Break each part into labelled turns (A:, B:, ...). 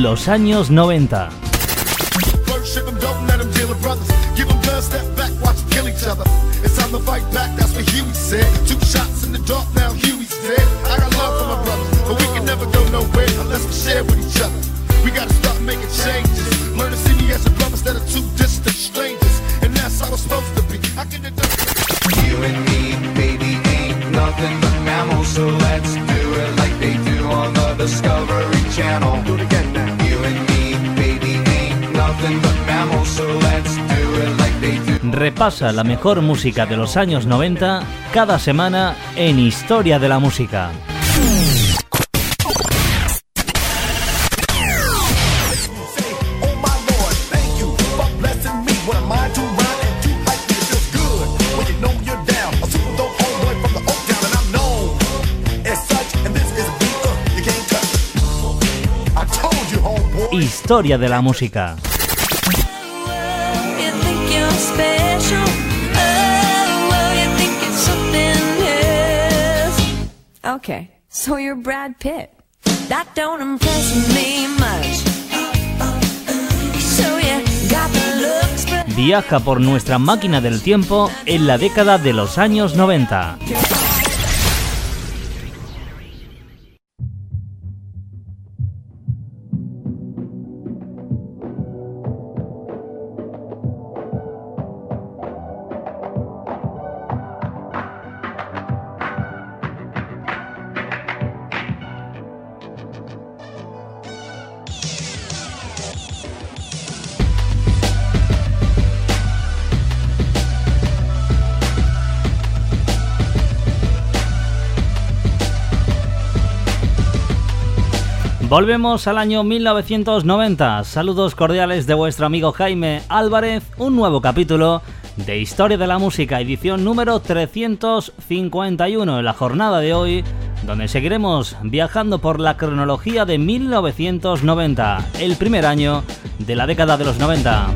A: Los años 90. Repasa la mejor música de los años 90 cada semana en Historia de la Música. Historia de la música. Okay, so you're Brad Pitt. That don't impress me much. So you got the looks, but... Viaja por nuestra máquina del tiempo en la década de los años 90. Volvemos al año 1990. Saludos cordiales de vuestro amigo Jaime Álvarez. Un nuevo capítulo de Historia de la Música, edición número 351 en la jornada de hoy, donde seguiremos viajando por la cronología de 1990, el primer año de la década de los 90.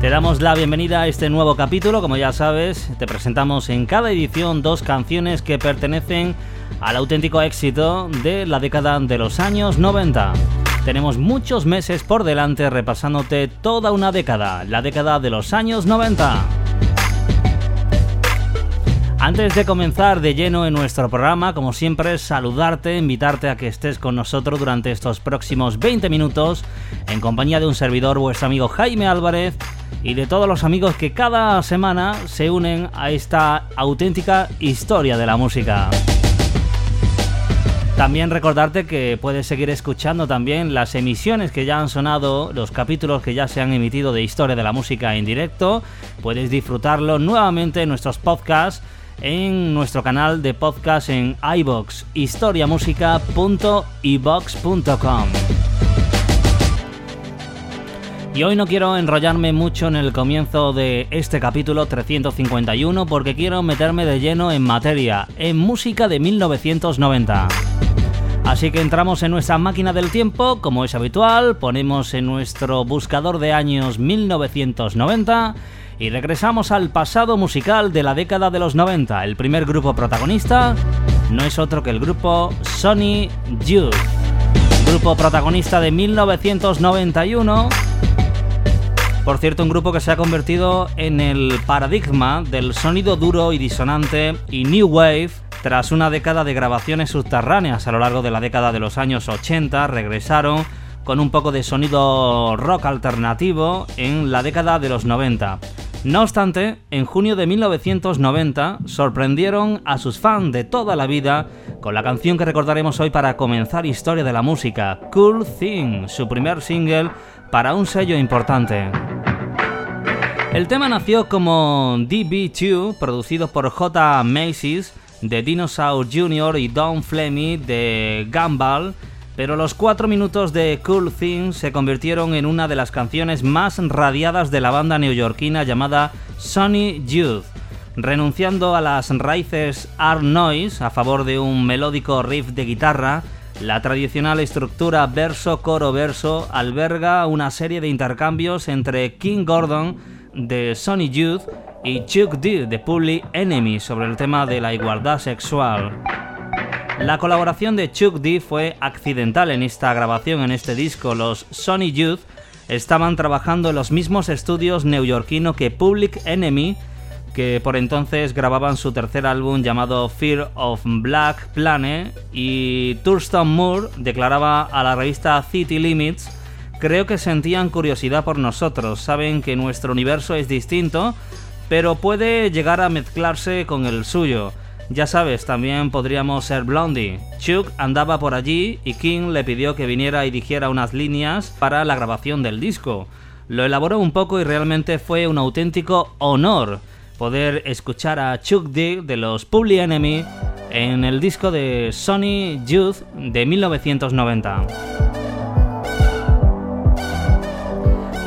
A: Te damos la bienvenida a este nuevo capítulo, como ya sabes, te presentamos en cada edición dos canciones que pertenecen al auténtico éxito de la década de los años 90. Tenemos muchos meses por delante repasándote toda una década, la década de los años 90. Antes de comenzar de lleno en nuestro programa, como siempre, saludarte, invitarte a que estés con nosotros durante estos próximos 20 minutos en compañía de un servidor, vuestro amigo Jaime Álvarez, y de todos los amigos que cada semana se unen a esta auténtica historia de la música. También recordarte que puedes seguir escuchando también las emisiones que ya han sonado, los capítulos que ya se han emitido de Historia de la Música en directo. Puedes disfrutarlo nuevamente en nuestros podcasts en nuestro canal de podcast en iBox, historiamusica.ibox.com. Y hoy no quiero enrollarme mucho en el comienzo de este capítulo 351 porque quiero meterme de lleno en materia, en música de 1990. Así que entramos en nuestra máquina del tiempo, como es habitual, ponemos en nuestro buscador de años 1990 y regresamos al pasado musical de la década de los 90. El primer grupo protagonista no es otro que el grupo Sony Youth. Grupo protagonista de 1991 por cierto, un grupo que se ha convertido en el paradigma del sonido duro y disonante y new wave tras una década de grabaciones subterráneas a lo largo de la década de los años 80, regresaron con un poco de sonido rock alternativo en la década de los 90. No obstante, en junio de 1990 sorprendieron a sus fans de toda la vida con la canción que recordaremos hoy para comenzar historia de la música, Cool Thing, su primer single para un sello importante. El tema nació como DB2, producido por J. Macy's, de Dinosaur Jr. y Don Fleming de Gumball, pero los cuatro minutos de Cool Thing se convirtieron en una de las canciones más radiadas de la banda neoyorquina llamada Sonny Youth. Renunciando a las raíces art noise a favor de un melódico riff de guitarra, la tradicional estructura verso-coro-verso alberga una serie de intercambios entre King Gordon de Sonny Youth y Chuck D de Public Enemy sobre el tema de la igualdad sexual. La colaboración de Chuck D fue accidental en esta grabación en este disco. Los Sonny Youth estaban trabajando en los mismos estudios neoyorquinos que Public Enemy que por entonces grababan su tercer álbum llamado Fear of Black Planet y Thurston Moore declaraba a la revista City Limits Creo que sentían curiosidad por nosotros, saben que nuestro universo es distinto, pero puede llegar a mezclarse con el suyo. Ya sabes, también podríamos ser Blondie. Chuck andaba por allí y King le pidió que viniera y dijera unas líneas para la grabación del disco. Lo elaboró un poco y realmente fue un auténtico honor poder escuchar a Chuck D de los Public Enemy en el disco de Sony Youth de 1990.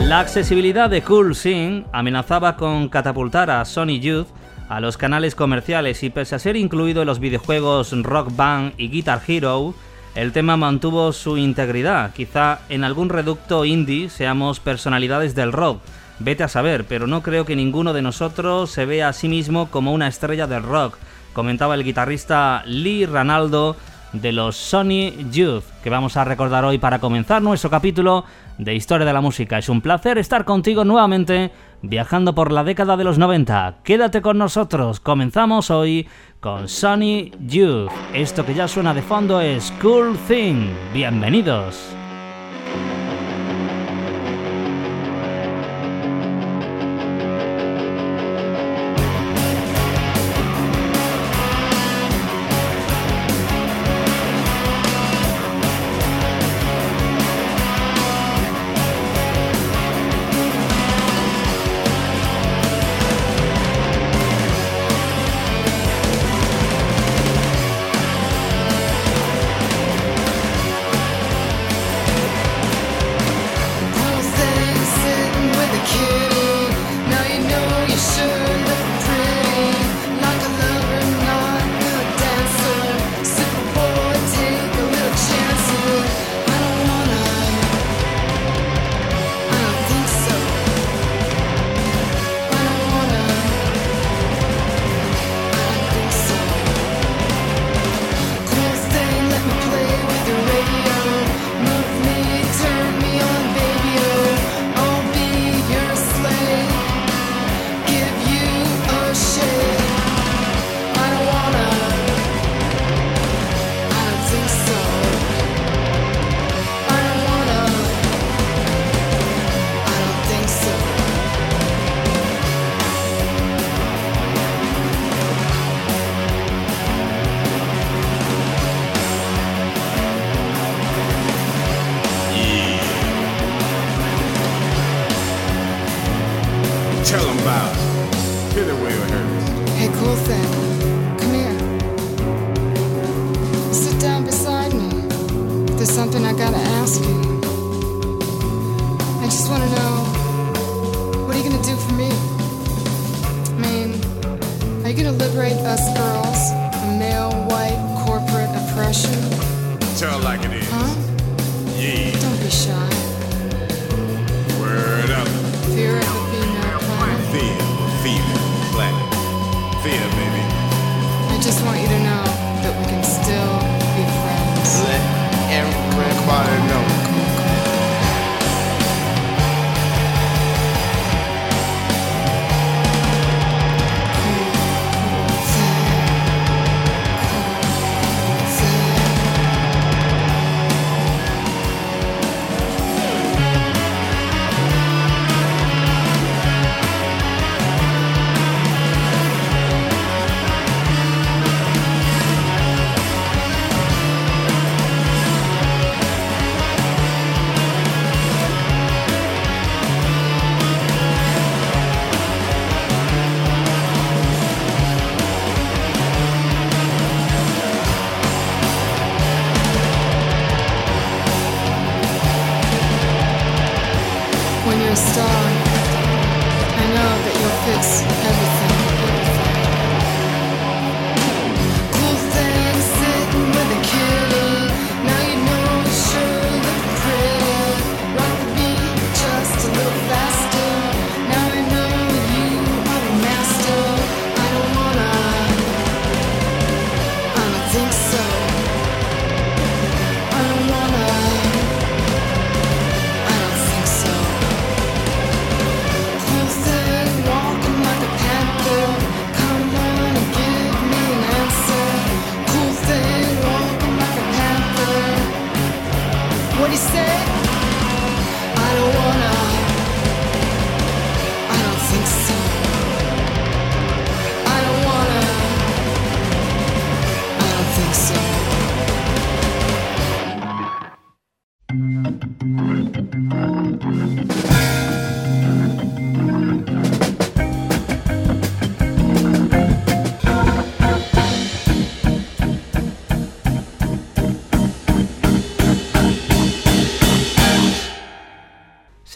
A: La accesibilidad de Cool Sing amenazaba con catapultar a Sony Youth a los canales comerciales y pese a ser incluido en los videojuegos Rock Band y Guitar Hero, el tema mantuvo su integridad. Quizá en algún reducto indie seamos personalidades del rock, Vete a saber, pero no creo que ninguno de nosotros se vea a sí mismo como una estrella del rock, comentaba el guitarrista Lee Ranaldo de los Sony Youth, que vamos a recordar hoy para comenzar nuestro capítulo de Historia de la Música. Es un placer estar contigo nuevamente viajando por la década de los 90. Quédate con nosotros, comenzamos hoy con Sony Youth. Esto que ya suena de fondo es Cool Thing. Bienvenidos.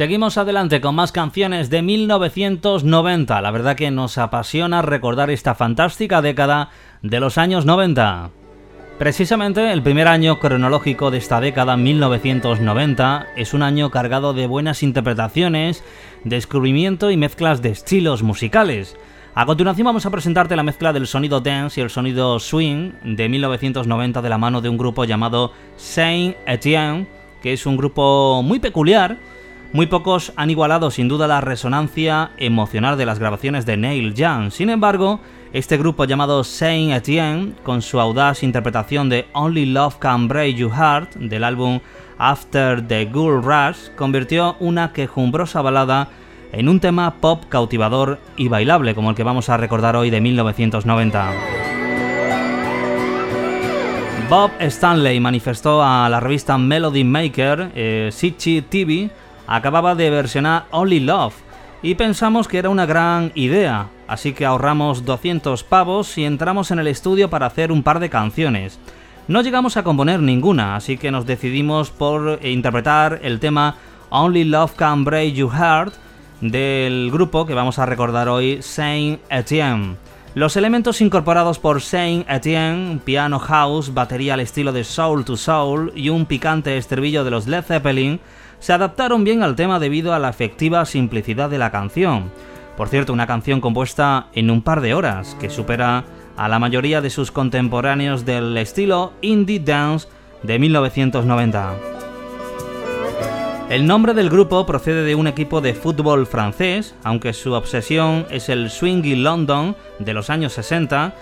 A: Seguimos adelante con más canciones de 1990. La verdad que nos apasiona recordar esta fantástica década de los años 90. Precisamente el primer año cronológico de esta década, 1990, es un año cargado de buenas interpretaciones, descubrimiento y mezclas de estilos musicales. A continuación vamos a presentarte la mezcla del sonido dance y el sonido swing de 1990 de la mano de un grupo llamado Saint Etienne, que es un grupo muy peculiar muy pocos han igualado sin duda la resonancia emocional de las grabaciones de Neil Young. Sin embargo, este grupo llamado Saint Etienne, con su audaz interpretación de Only Love Can Break Your Heart del álbum After the Ghoul Rush, convirtió una quejumbrosa balada en un tema pop cautivador y bailable como el que vamos a recordar hoy de 1990. Bob Stanley manifestó a la revista Melody Maker, eh, TV, acababa de versionar Only Love y pensamos que era una gran idea, así que ahorramos 200 pavos y entramos en el estudio para hacer un par de canciones. No llegamos a componer ninguna, así que nos decidimos por interpretar el tema Only Love Can Break Your Heart del grupo que vamos a recordar hoy, Saint Etienne. Los elementos incorporados por Saint Etienne, piano house, batería al estilo de Soul to Soul y un picante estribillo de los Led Zeppelin se adaptaron bien al tema debido a la efectiva simplicidad de la canción. Por cierto, una canción compuesta en un par de horas, que supera a la mayoría de sus contemporáneos del estilo indie dance de 1990. El nombre del grupo procede de un equipo de fútbol francés, aunque su obsesión es el swingy London de los años 60.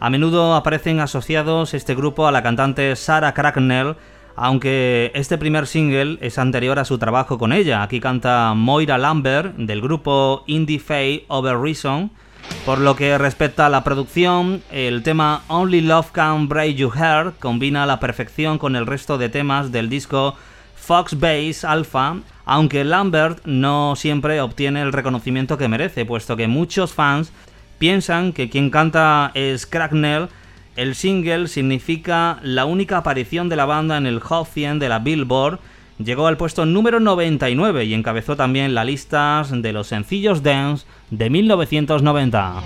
A: A menudo aparecen asociados este grupo a la cantante Sarah Cracknell aunque este primer single es anterior a su trabajo con ella. Aquí canta Moira Lambert del grupo Indie Fay Over Reason. Por lo que respecta a la producción, el tema Only Love Can Break Your Heart combina a la perfección con el resto de temas del disco Fox Base Alpha, aunque Lambert no siempre obtiene el reconocimiento que merece, puesto que muchos fans piensan que quien canta es Cracknell, el single significa la única aparición de la banda en el Hot 100 de la Billboard, llegó al puesto número 99 y encabezó también la lista de los sencillos dance de 1990.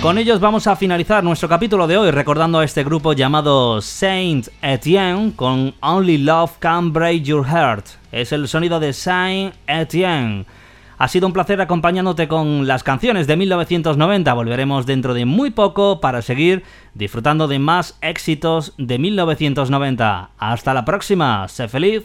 A: Con ellos vamos a finalizar nuestro capítulo de hoy recordando a este grupo llamado Saint Etienne con Only Love Can Break Your Heart. Es el sonido de Saint Etienne. Ha sido un placer acompañándote con las canciones de 1990. Volveremos dentro de muy poco para seguir disfrutando de más éxitos de 1990. Hasta la próxima. Sé feliz.